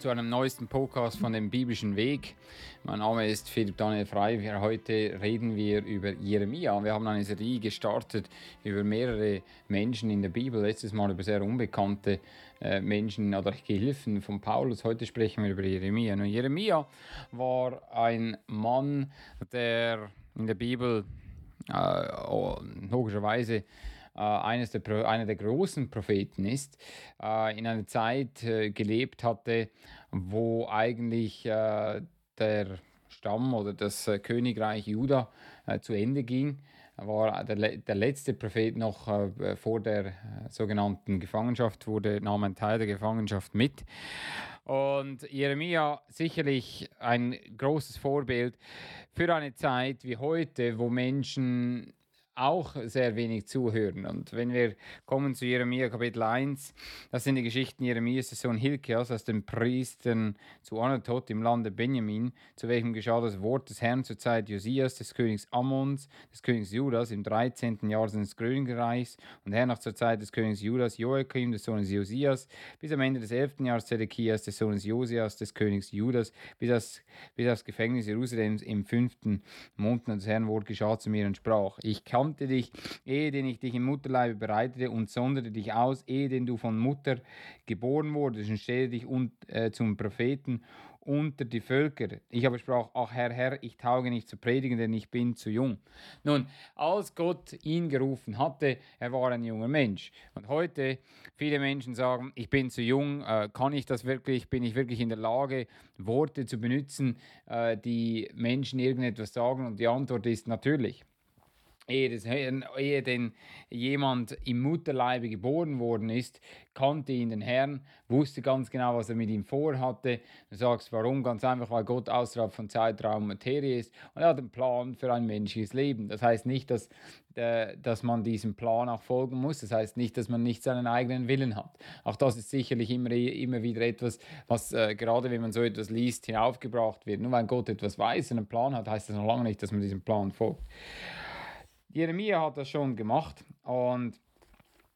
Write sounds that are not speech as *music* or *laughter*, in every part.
Zu einem neuesten Podcast von dem biblischen Weg. Mein Name ist Philipp Daniel Frei. Heute reden wir über Jeremia. Wir haben eine Serie gestartet über mehrere Menschen in der Bibel. Letztes Mal über sehr unbekannte äh, Menschen oder Gehilfen von Paulus. Heute sprechen wir über Jeremia. Nun, Jeremia war ein Mann, der in der Bibel äh, logischerweise eines der, einer der großen Propheten ist, äh, in einer Zeit äh, gelebt hatte, wo eigentlich der Stamm oder das Königreich Juda zu Ende ging war der, der letzte Prophet noch äh, vor der äh, sogenannten Gefangenschaft, wurde, nahm ein Teil der Gefangenschaft mit. Und Jeremia sicherlich ein großes Vorbild für eine Zeit wie heute, wo Menschen auch sehr wenig zuhören. Und wenn wir kommen zu Jeremia Kapitel 1, das sind die Geschichten Jeremias Sohn Hilkias aus den Priestern zu Anatot im Lande Benjamin, zu welchem geschah das Wort des Herrn zur Zeit Josias, des Königs Ammons, des Königs Judas im 13. Jahr seines Königreichs und hernach zur Zeit des Königs Judas Joachim, des Sohnes Josias, bis am Ende des 11. Jahres Zedekias, des Sohnes Josias, des Königs Judas, bis das, bis das Gefängnis Jerusalems im fünften Monat des Herrn Wort geschah zu mir und sprach, ich kann kannte dich, ehe denn ich dich im Mutterleibe bereitete und sonderte dich aus, ehe denn du von Mutter geboren wurdest und stellte dich und, äh, zum Propheten unter die Völker. Ich aber sprach, ach Herr, Herr, ich tauge nicht zu predigen, denn ich bin zu jung. Nun, als Gott ihn gerufen hatte, er war ein junger Mensch. Und heute, viele Menschen sagen, ich bin zu jung, äh, kann ich das wirklich, bin ich wirklich in der Lage, Worte zu benutzen, äh, die Menschen irgendetwas sagen? Und die Antwort ist natürlich ehe, das, ehe denn jemand im Mutterleibe geboren worden ist, kannte ihn den Herrn, wusste ganz genau, was er mit ihm vorhatte. Du sagst, warum? Ganz einfach, weil Gott außerhalb von Zeitraum Materie ist und er hat einen Plan für ein menschliches Leben. Das heißt nicht, dass, äh, dass man diesem Plan auch folgen muss. Das heißt nicht, dass man nicht seinen eigenen Willen hat. Auch das ist sicherlich immer, immer wieder etwas, was äh, gerade wenn man so etwas liest, hinaufgebracht wird. Nur weil Gott etwas weiß und einen Plan hat, heißt das noch lange nicht, dass man diesem Plan folgt. Jeremia hat das schon gemacht und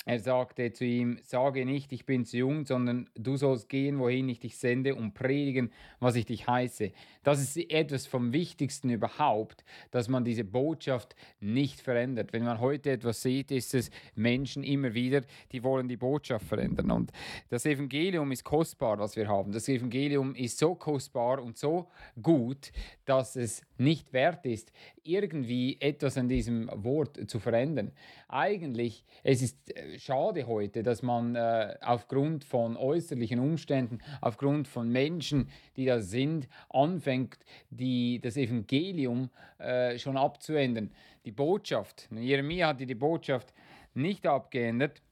er sagte zu ihm, sage nicht, ich bin zu jung, sondern du sollst gehen, wohin ich dich sende und predigen, was ich dich heiße. Das ist etwas vom Wichtigsten überhaupt, dass man diese Botschaft nicht verändert. Wenn man heute etwas sieht, ist es Menschen immer wieder, die wollen die Botschaft verändern. Und das Evangelium ist kostbar, was wir haben. Das Evangelium ist so kostbar und so gut, dass es nicht wert ist, irgendwie etwas an diesem Wort zu verändern. Eigentlich, es ist äh, schade heute, dass man äh, aufgrund von äußerlichen Umständen, aufgrund von Menschen, die da sind, anfängt, die, das Evangelium äh, schon abzuändern. Die Botschaft, Jeremia hatte die Botschaft nicht abgeändert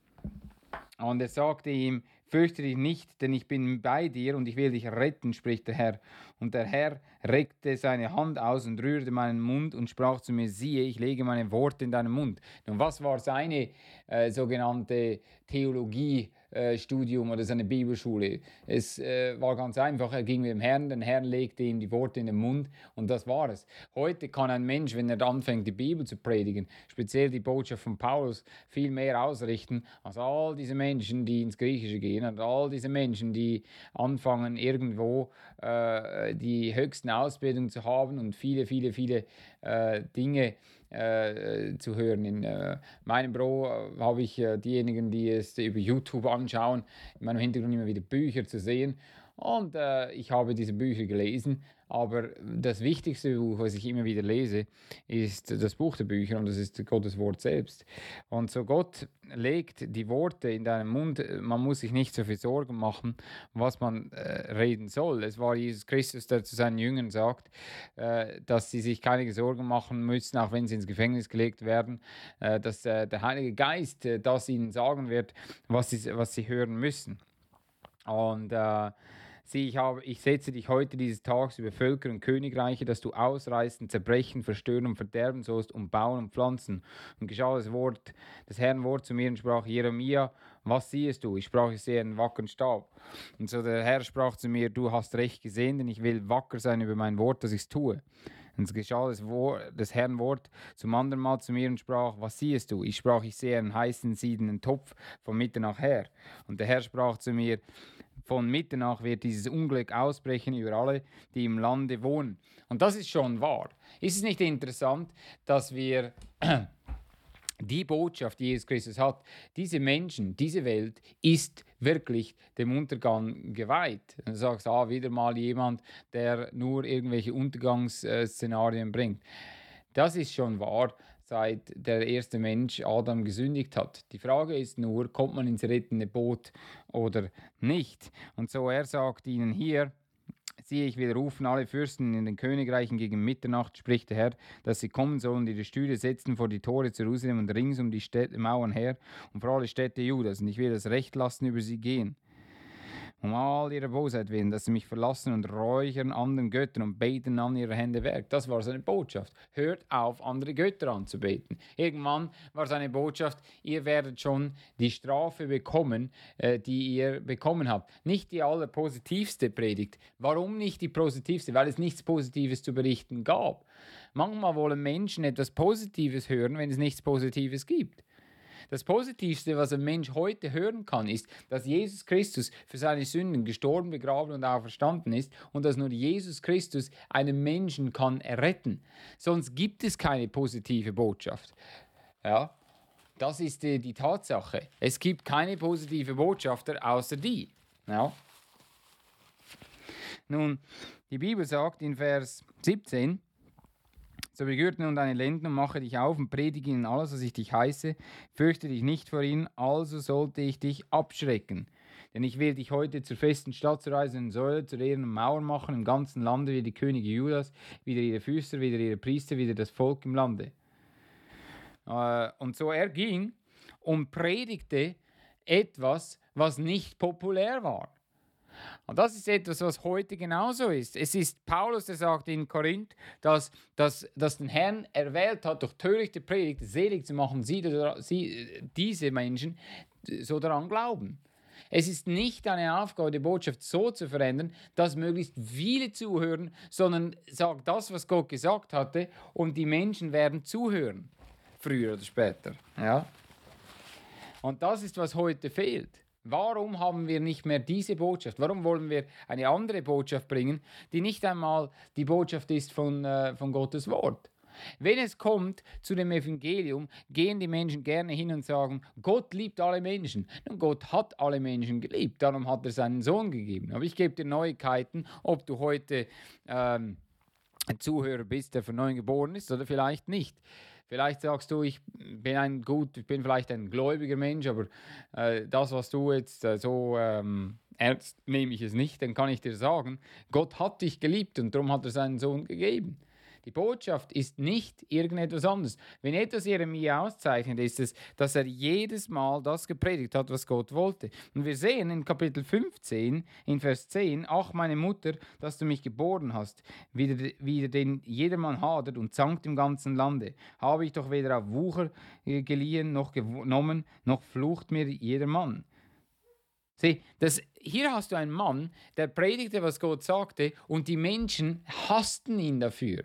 und er sagte ihm, Fürchte dich nicht, denn ich bin bei dir und ich will dich retten, spricht der Herr. Und der Herr reckte seine Hand aus und rührte meinen Mund und sprach zu mir, siehe, ich lege meine Worte in deinen Mund. Nun, was war seine äh, sogenannte Theologie? Äh, Studium oder seine Bibelschule. Es äh, war ganz einfach, er ging mit dem Herrn, der Herr legte ihm die Worte in den Mund und das war es. Heute kann ein Mensch, wenn er anfängt, die Bibel zu predigen, speziell die Botschaft von Paulus, viel mehr ausrichten als all diese Menschen, die ins Griechische gehen und all diese Menschen, die anfangen, irgendwo äh, die höchsten Ausbildungen zu haben und viele, viele, viele äh, Dinge äh, zu hören. In äh, meinem Büro äh, habe ich äh, diejenigen, die es über YouTube anschauen, in meinem Hintergrund immer wieder Bücher zu sehen. Und äh, ich habe diese Bücher gelesen aber das wichtigste Buch, was ich immer wieder lese, ist das Buch der Bücher und das ist Gottes Wort selbst. Und so Gott legt die Worte in deinen Mund. Man muss sich nicht so viel Sorgen machen, was man äh, reden soll. Es war Jesus Christus, der zu seinen Jüngern sagt, äh, dass sie sich keine Sorgen machen müssen, auch wenn sie ins Gefängnis gelegt werden, äh, dass äh, der Heilige Geist äh, das ihnen sagen wird, was sie, was sie hören müssen. Und äh, Sieh, ich, habe, ich setze dich heute dieses Tages über Völker und Königreiche, dass du ausreißen, zerbrechen, zerstören und verderben sollst, und bauen und pflanzen. Und geschah das Wort, das Herrn Wort zu mir und sprach, Jeremia, was siehst du? Ich sprach, ich sehe einen wackeren Stab. Und so der Herr sprach zu mir, du hast recht gesehen, denn ich will wacker sein über mein Wort, dass ich es tue. Und es geschah das, Wort, das Herrn Wort zum anderen Mal zu mir und sprach, was siehst du? Ich sprach, ich sehe einen heißen, siedenden Topf von Mitternacht her. Und der Herr sprach zu mir, von Mitternacht wird dieses Unglück ausbrechen über alle, die im Lande wohnen. Und das ist schon wahr. Ist es nicht interessant, dass wir *clears throat* die Botschaft, die Jesus Christus hat, diese Menschen, diese Welt ist wirklich dem Untergang geweiht. Du sagst, ah, wieder mal jemand, der nur irgendwelche Untergangsszenarien bringt. Das ist schon wahr, seit der erste Mensch Adam gesündigt hat. Die Frage ist nur, kommt man ins rettende Boot oder nicht? Und so er sagt ihnen hier, Siehe, ich will rufen alle Fürsten in den Königreichen gegen Mitternacht, spricht der Herr, dass sie kommen sollen, ihre Stühle setzen vor die Tore zu Jerusalem und rings um die Städte, Mauern her und vor alle Städte Judas. Und ich will das Recht lassen über sie gehen um all ihre Bosheit willen, dass sie mich verlassen und räuchern anderen Göttern und beten an ihre Hände Werk. Das war seine Botschaft. Hört auf, andere Götter anzubeten. Irgendwann war seine Botschaft, ihr werdet schon die Strafe bekommen, äh, die ihr bekommen habt. Nicht die allerpositivste Predigt. Warum nicht die positivste? Weil es nichts Positives zu berichten gab. Manchmal wollen Menschen etwas Positives hören, wenn es nichts Positives gibt. Das Positivste, was ein Mensch heute hören kann, ist, dass Jesus Christus für seine Sünden gestorben, begraben und auferstanden ist und dass nur Jesus Christus einen Menschen kann erretten. Sonst gibt es keine positive Botschaft. Ja, das ist die, die Tatsache. Es gibt keine positive Botschafter außer die. Ja. Nun, die Bibel sagt in Vers 17, so begürte nun deine Lenden und mache dich auf und predige ihnen alles, was ich dich heiße. Fürchte dich nicht vor ihnen, also sollte ich dich abschrecken. Denn ich will dich heute zur festen Stadt, zur eisernen Säule, zur ehernen Mauer machen, im ganzen Lande wie die Könige Judas, wieder ihre Füße, wieder ihre Priester, wieder das Volk im Lande. Äh, und so er ging und predigte etwas, was nicht populär war. Und das ist etwas, was heute genauso ist. Es ist Paulus, der sagt in Korinth, dass, dass, dass den Herrn erwählt hat, durch törichte Predigt selig zu machen, sie, sie, diese Menschen so daran glauben. Es ist nicht eine Aufgabe, die Botschaft so zu verändern, dass möglichst viele zuhören, sondern sagt das, was Gott gesagt hatte, und die Menschen werden zuhören, früher oder später. Ja? Und das ist, was heute fehlt. Warum haben wir nicht mehr diese Botschaft? Warum wollen wir eine andere Botschaft bringen, die nicht einmal die Botschaft ist von, äh, von Gottes Wort? Wenn es kommt zu dem Evangelium, gehen die Menschen gerne hin und sagen, Gott liebt alle Menschen. Nun, Gott hat alle Menschen geliebt, darum hat er seinen Sohn gegeben. Aber ich gebe dir Neuigkeiten, ob du heute ähm, Zuhörer bist, der von neuem geboren ist oder vielleicht nicht. Vielleicht sagst du, ich bin ein gut, ich bin vielleicht ein gläubiger Mensch, aber äh, das, was du jetzt äh, so ähm, ernst nehme ich es nicht, dann kann ich dir sagen, Gott hat dich geliebt und darum hat er seinen Sohn gegeben. Die Botschaft ist nicht irgendetwas anderes. Wenn etwas Jeremia auszeichnet, ist es, dass er jedes Mal das gepredigt hat, was Gott wollte. Und wir sehen in Kapitel 15, in Vers 10, ach meine Mutter, dass du mich geboren hast, wieder, wieder den jedermann hadert und zankt im ganzen Lande. Habe ich doch weder auf Wucher äh, geliehen, noch genommen, noch flucht mir jedermann. Sieh, das, hier hast du einen Mann, der predigte, was Gott sagte, und die Menschen hassten ihn dafür.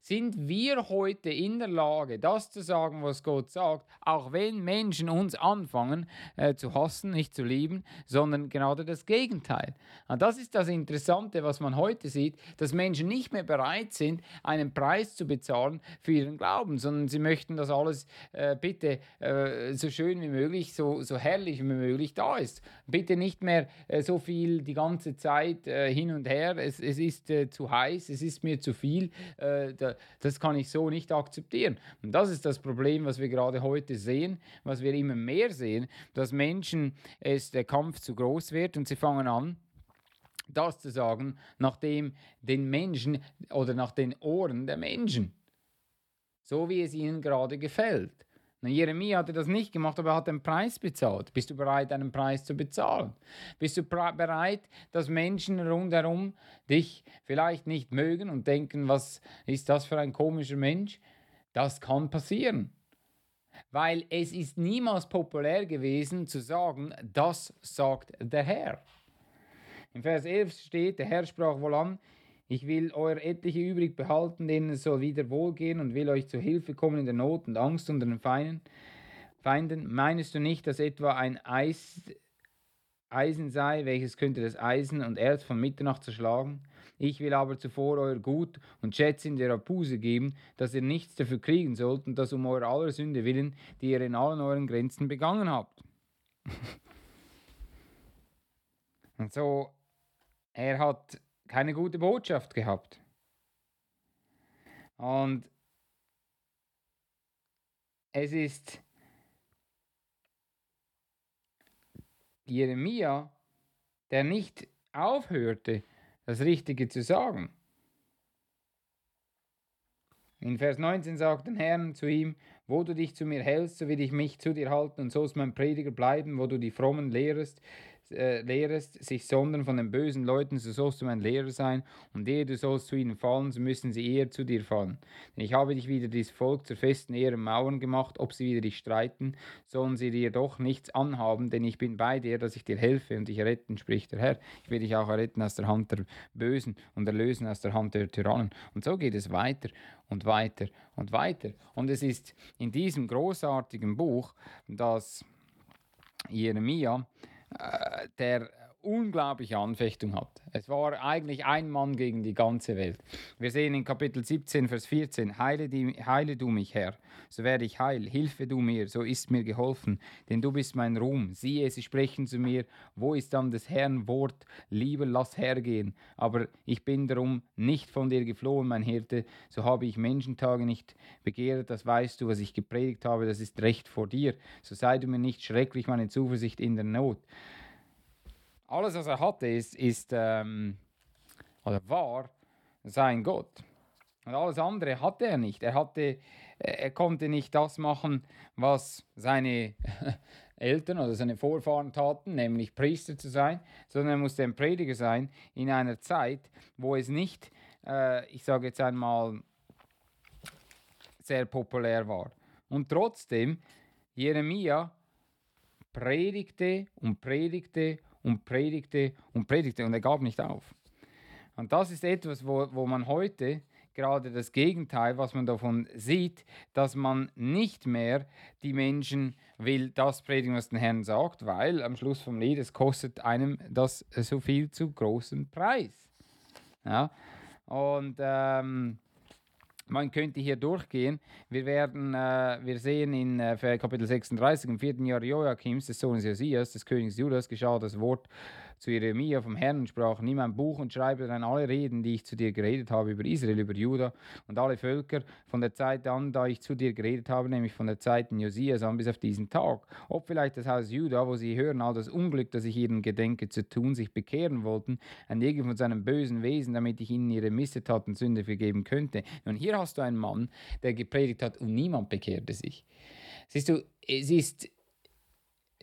Sind wir heute in der Lage, das zu sagen, was Gott sagt, auch wenn Menschen uns anfangen äh, zu hassen, nicht zu lieben, sondern gerade das Gegenteil? Und das ist das Interessante, was man heute sieht, dass Menschen nicht mehr bereit sind, einen Preis zu bezahlen für ihren Glauben, sondern sie möchten, dass alles äh, bitte äh, so schön wie möglich, so, so herrlich wie möglich da ist. Bitte nicht mehr äh, so viel die ganze Zeit äh, hin und her, es, es ist äh, zu heiß, es ist mir zu viel das kann ich so nicht akzeptieren. Und das ist das Problem, was wir gerade heute sehen, was wir immer mehr sehen, dass Menschen, es der Kampf zu groß wird und sie fangen an, das zu sagen, nach den Menschen oder nach den Ohren der Menschen. So wie es ihnen gerade gefällt. Na, Jeremia hatte das nicht gemacht, aber er hat einen Preis bezahlt. Bist du bereit, einen Preis zu bezahlen? Bist du bereit, dass Menschen rundherum dich vielleicht nicht mögen und denken, was ist das für ein komischer Mensch? Das kann passieren. Weil es ist niemals populär gewesen zu sagen, das sagt der Herr. In Vers 11 steht, der Herr sprach wohl an, ich will euer etliche übrig behalten, denen es soll wieder wohlgehen und will euch zu Hilfe kommen in der Not und Angst unter den Feinden. Feinden. Meinst du nicht, dass etwa ein Eis, Eisen sei, welches könnte das Eisen und Erz von Mitternacht zerschlagen? Ich will aber zuvor euer Gut und Schätze in der Abuse geben, dass ihr nichts dafür kriegen sollt und das um eurer aller Sünde willen, die ihr in allen euren Grenzen begangen habt. *laughs* und so, er hat keine gute Botschaft gehabt. Und es ist Jeremia, der nicht aufhörte, das Richtige zu sagen. In Vers 19 sagt der Herr zu ihm, wo du dich zu mir hältst, so will ich mich zu dir halten und so ist mein Prediger bleiben, wo du die Frommen lehrest, äh, lehrest, sich sondern von den bösen Leuten, so sollst du mein Lehrer sein, und ehe du sollst zu ihnen fallen, so müssen sie eher zu dir fallen. Denn ich habe dich wieder dieses Volk zur festen Ehre Mauern gemacht, ob sie wieder dich streiten, sollen sie dir doch nichts anhaben, denn ich bin bei dir, dass ich dir helfe und dich retten, spricht der Herr. Ich will dich auch retten aus der Hand der Bösen und erlösen aus der Hand der Tyrannen. Und so geht es weiter und weiter und weiter. Und es ist in diesem großartigen Buch, das Jeremia äh, der unglaubliche Anfechtung hat. Es war eigentlich ein Mann gegen die ganze Welt. Wir sehen in Kapitel 17, Vers 14, heile, die, heile du mich, Herr, so werde ich heil, hilfe du mir, so ist mir geholfen, denn du bist mein Ruhm. Siehe, sie sprechen zu mir, wo ist dann des Herrn Wort, lieber lass hergehen. Aber ich bin darum nicht von dir geflohen, mein Hirte, so habe ich Menschentage nicht begehrt, das weißt du, was ich gepredigt habe, das ist recht vor dir. So sei du mir nicht schrecklich, meine Zuversicht in der Not. Alles, was er hatte, ist, ist ähm, oder war sein Gott. Und alles andere hatte er nicht. Er, hatte, er konnte nicht das machen, was seine *laughs* Eltern oder seine Vorfahren taten, nämlich Priester zu sein, sondern er musste ein Prediger sein in einer Zeit, wo es nicht, äh, ich sage jetzt einmal, sehr populär war. Und trotzdem, Jeremia predigte und predigte und predigte und predigte und er gab nicht auf. Und das ist etwas, wo, wo man heute gerade das Gegenteil, was man davon sieht, dass man nicht mehr die Menschen will das predigen, was der Herrn sagt, weil am Schluss vom Lied, es kostet einem das so viel zu großen Preis. Ja? Und ähm, man könnte hier durchgehen. Wir werden, äh, wir sehen in äh, Kapitel 36, im vierten Jahr Joachims, des Sohnes Josias, des Königs Judas, geschah das Wort zu Jeremia vom Herrn und sprach, nimm ein Buch und schreibe dann alle Reden, die ich zu dir geredet habe über Israel, über Juda und alle Völker von der Zeit an, da ich zu dir geredet habe, nämlich von der Zeit in Josias an bis auf diesen Tag. Ob vielleicht das Haus Juda, wo sie hören all das Unglück, das ich ihnen gedenke zu tun, sich bekehren wollten, ein jeder von seinem bösen Wesen, damit ich ihnen ihre Missetaten Sünde vergeben könnte. Und hier hast du einen Mann, der gepredigt hat und niemand bekehrte sich. Siehst du, es ist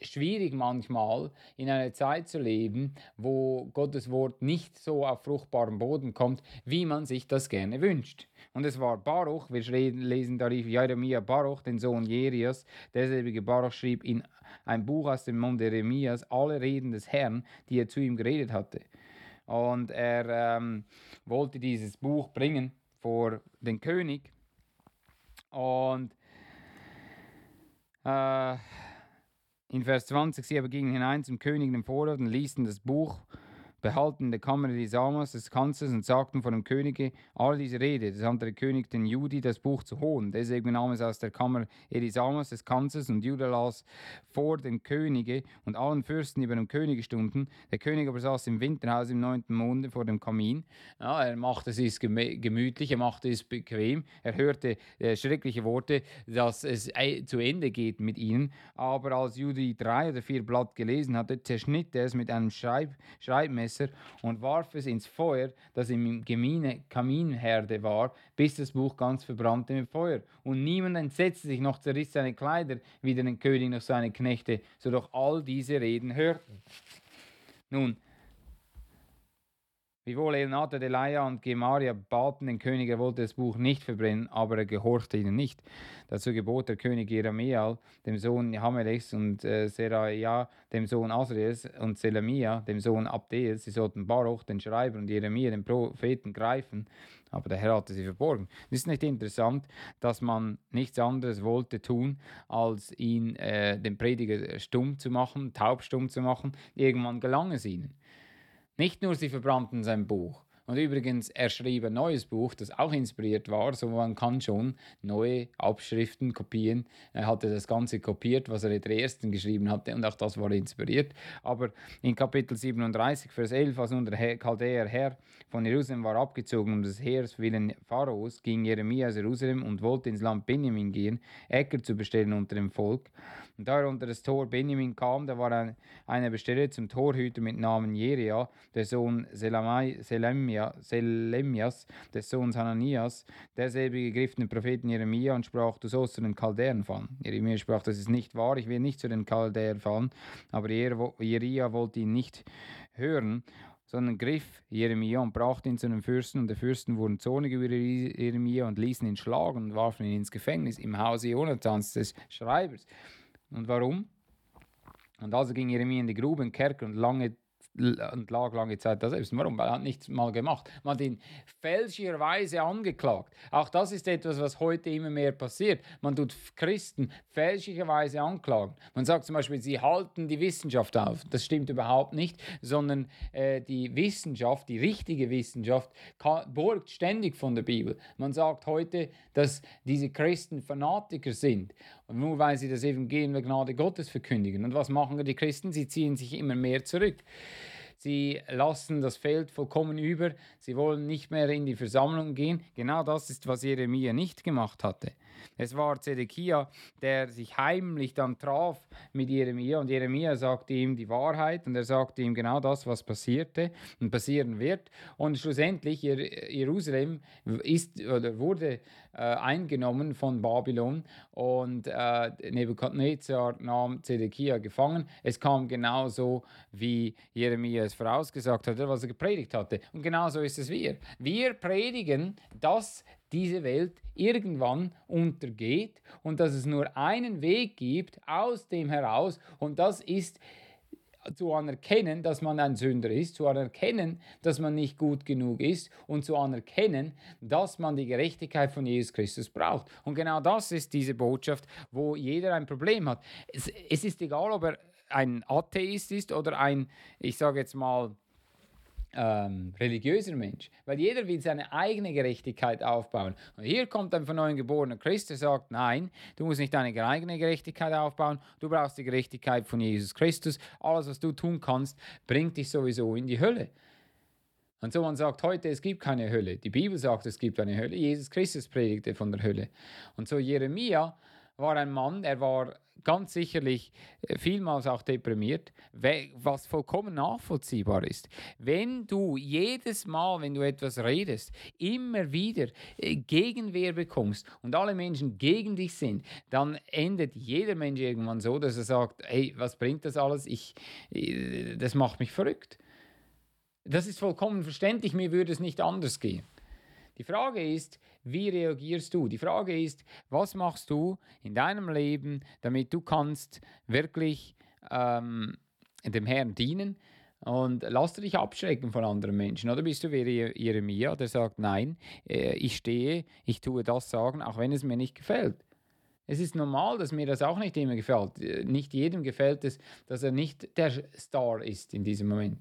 schwierig manchmal in einer Zeit zu leben, wo Gottes Wort nicht so auf fruchtbaren Boden kommt, wie man sich das gerne wünscht. Und es war Baruch, wir lesen da Jeremia Baruch, den Sohn Jerias, derselbige Baruch schrieb in ein Buch aus dem Mund Jeremias alle Reden des Herrn, die er zu ihm geredet hatte. Und er ähm, wollte dieses Buch bringen vor den König. Und äh, in Vers 20, sie aber gingen hinein zum König im Vorrat und ließen das Buch behalten der Kammer des Amas, des Kanzlers, und sagten vor dem Könige all diese Rede. Das hat der König den Judi das Buch zu holen. Deswegen nahm es aus der Kammer Elisamas, des Kanzlers, und Juda las vor dem Könige und allen Fürsten über dem Könige stunden. Der König aber saß im Winterhaus im neunten Monat vor dem Kamin. Ja, er machte es gemütlich, er machte es bequem. Er hörte äh, schreckliche Worte, dass es äh, zu Ende geht mit ihnen. Aber als Judi drei oder vier Blatt gelesen hatte, zerschnitt er es mit einem Schreib Schreibmesser Taschenmesser und warf es ins Feuer, das im Gemine, Kaminherde war, bis das Buch ganz verbrannte mit Feuer. Und niemand entsetzte sich noch zerriss seine Kleider, wie den König noch seine Knechte, so doch all diese Reden hörten. Nun, Wiewohl Elnatha, Delaia und Gemaria baten den König, er wollte das Buch nicht verbrennen, aber er gehorchte ihnen nicht. Dazu gebot der König Jeremiel, dem Sohn Hamelechs und äh, Seraia, dem Sohn Asriels und Selamia, dem Sohn Abdeels, sie sollten Baruch, den Schreiber und Jeremia, den Propheten, greifen, aber der Herr hatte sie verborgen. Es ist nicht interessant, dass man nichts anderes wollte tun, als ihn, äh, den Prediger, stumm zu machen, taubstumm zu machen. Irgendwann gelang es ihnen. Nicht nur sie verbrannten sein Buch. Und übrigens, er schrieb ein neues Buch, das auch inspiriert war, so man kann schon neue Abschriften kopieren. Er hatte das Ganze kopiert, was er in der ersten geschrieben hatte, und auch das war inspiriert. Aber in Kapitel 37, Vers 11, als nun der Chaldäer Herr von Jerusalem war abgezogen um des Heers willen Pharaos, ging Jeremia aus Jerusalem und wollte ins Land Benjamin gehen, Äcker zu bestellen unter dem Volk. Und da er unter das Tor Benjamin kam, da war ein, einer bestellt zum Torhüter mit Namen Jeria, der Sohn Selamai, Selemias, des Sohns Hananias. Derselbige griff den Propheten Jeremia und sprach, du sollst zu den Chaldäern fallen. Jeremia sprach, das ist nicht wahr, ich will nicht zu den Chaldäern fallen. Aber Jeria wollte ihn nicht hören sondern griff Jeremia und brachte ihn zu den Fürsten, und die Fürsten wurden zornig über Jeremia und ließen ihn schlagen und warfen ihn ins Gefängnis im Hause Jonathans des Schreibers. Und warum? Und also ging Jeremia in die Grube, in Kerker und lange und lag lange Zeit da selbst. Warum? Er hat nichts mal gemacht. Man hat ihn fälschlicherweise angeklagt. Auch das ist etwas, was heute immer mehr passiert. Man tut Christen fälschlicherweise anklagen. Man sagt zum Beispiel, sie halten die Wissenschaft auf. Das stimmt überhaupt nicht, sondern äh, die Wissenschaft, die richtige Wissenschaft, borgt ständig von der Bibel. Man sagt heute, dass diese Christen Fanatiker sind, nur weil sie das Evangelium der Gnade Gottes verkündigen. Und was machen die Christen? Sie ziehen sich immer mehr zurück. Sie lassen das Feld vollkommen über. Sie wollen nicht mehr in die Versammlung gehen. Genau das ist, was Jeremia nicht gemacht hatte. Es war Zedekia, der sich heimlich dann traf mit Jeremia und Jeremia sagte ihm die Wahrheit und er sagte ihm genau das, was passierte und passieren wird. Und schlussendlich Jerusalem ist oder wurde äh, eingenommen von Babylon und äh, Nebukadnezar nahm Zedekia gefangen. Es kam genauso, wie Jeremia es vorausgesagt hatte, was er gepredigt hatte. Und genauso ist es wir. Wir predigen, dass diese Welt irgendwann untergeht und dass es nur einen Weg gibt aus dem heraus und das ist zu anerkennen, dass man ein Sünder ist, zu anerkennen, dass man nicht gut genug ist und zu anerkennen, dass man die Gerechtigkeit von Jesus Christus braucht. Und genau das ist diese Botschaft, wo jeder ein Problem hat. Es, es ist egal, ob er ein Atheist ist oder ein, ich sage jetzt mal, ähm, religiöser Mensch, weil jeder will seine eigene Gerechtigkeit aufbauen. Und hier kommt ein von neuem geborener Christ, der sagt, nein, du musst nicht deine eigene Gerechtigkeit aufbauen, du brauchst die Gerechtigkeit von Jesus Christus. Alles, was du tun kannst, bringt dich sowieso in die Hölle. Und so man sagt heute, es gibt keine Hölle. Die Bibel sagt, es gibt eine Hölle. Jesus Christus predigte von der Hölle. Und so Jeremia war ein Mann, er war ganz sicherlich äh, vielmals auch deprimiert, was vollkommen nachvollziehbar ist. Wenn du jedes Mal, wenn du etwas redest, immer wieder äh, Gegenwehr bekommst und alle Menschen gegen dich sind, dann endet jeder Mensch irgendwann so, dass er sagt, hey, was bringt das alles? Ich, äh, das macht mich verrückt. Das ist vollkommen verständlich, mir würde es nicht anders gehen. Die Frage ist, wie reagierst du? Die Frage ist, was machst du in deinem Leben, damit du kannst wirklich ähm, dem Herrn dienen? Und lass dich abschrecken von anderen Menschen. Oder bist du wie Jeremia, der sagt, nein, äh, ich stehe, ich tue das sagen, auch wenn es mir nicht gefällt. Es ist normal, dass mir das auch nicht immer gefällt. Äh, nicht jedem gefällt es, dass er nicht der Star ist in diesem Moment.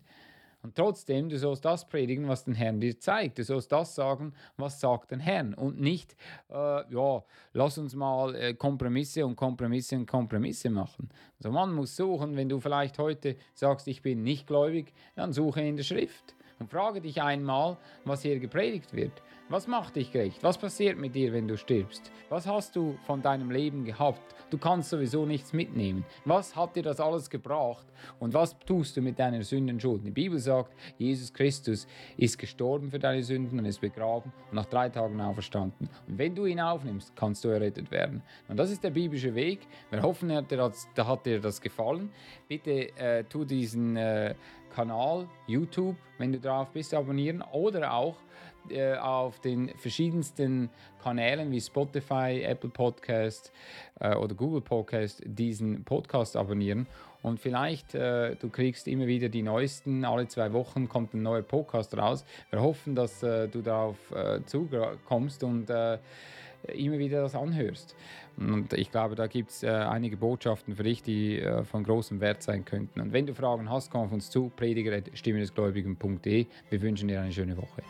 Und trotzdem, du sollst das predigen, was der Herr dir zeigt. Du sollst das sagen, was sagt der Herr. Und nicht, äh, ja, lass uns mal äh, Kompromisse und Kompromisse und Kompromisse machen. Also man muss suchen, wenn du vielleicht heute sagst, ich bin nicht gläubig, dann suche in der Schrift. Und frage dich einmal, was hier gepredigt wird. Was macht dich gerecht? Was passiert mit dir, wenn du stirbst? Was hast du von deinem Leben gehabt? Du kannst sowieso nichts mitnehmen. Was hat dir das alles gebracht? Und was tust du mit deiner Sündenschuld? Die Bibel sagt, Jesus Christus ist gestorben für deine Sünden und ist begraben und nach drei Tagen auferstanden. Und wenn du ihn aufnimmst, kannst du errettet werden. Und das ist der biblische Weg. Wir hoffen, da hat dir das gefallen. Bitte äh, tu diesen äh, Kanal YouTube, wenn du drauf bist, abonnieren oder auch äh, auf den verschiedensten Kanälen wie Spotify, Apple Podcast äh, oder Google Podcast diesen Podcast abonnieren. Und vielleicht äh, du kriegst immer wieder die neuesten, alle zwei Wochen kommt ein neuer Podcast raus. Wir hoffen, dass äh, du darauf äh, zukommst und äh, immer wieder das anhörst. Und ich glaube, da gibt es äh, einige Botschaften für dich, die äh, von großem Wert sein könnten. Und wenn du Fragen hast, komm auf uns zu, prediger.stimmenesgläubigen.de. Wir wünschen dir eine schöne Woche.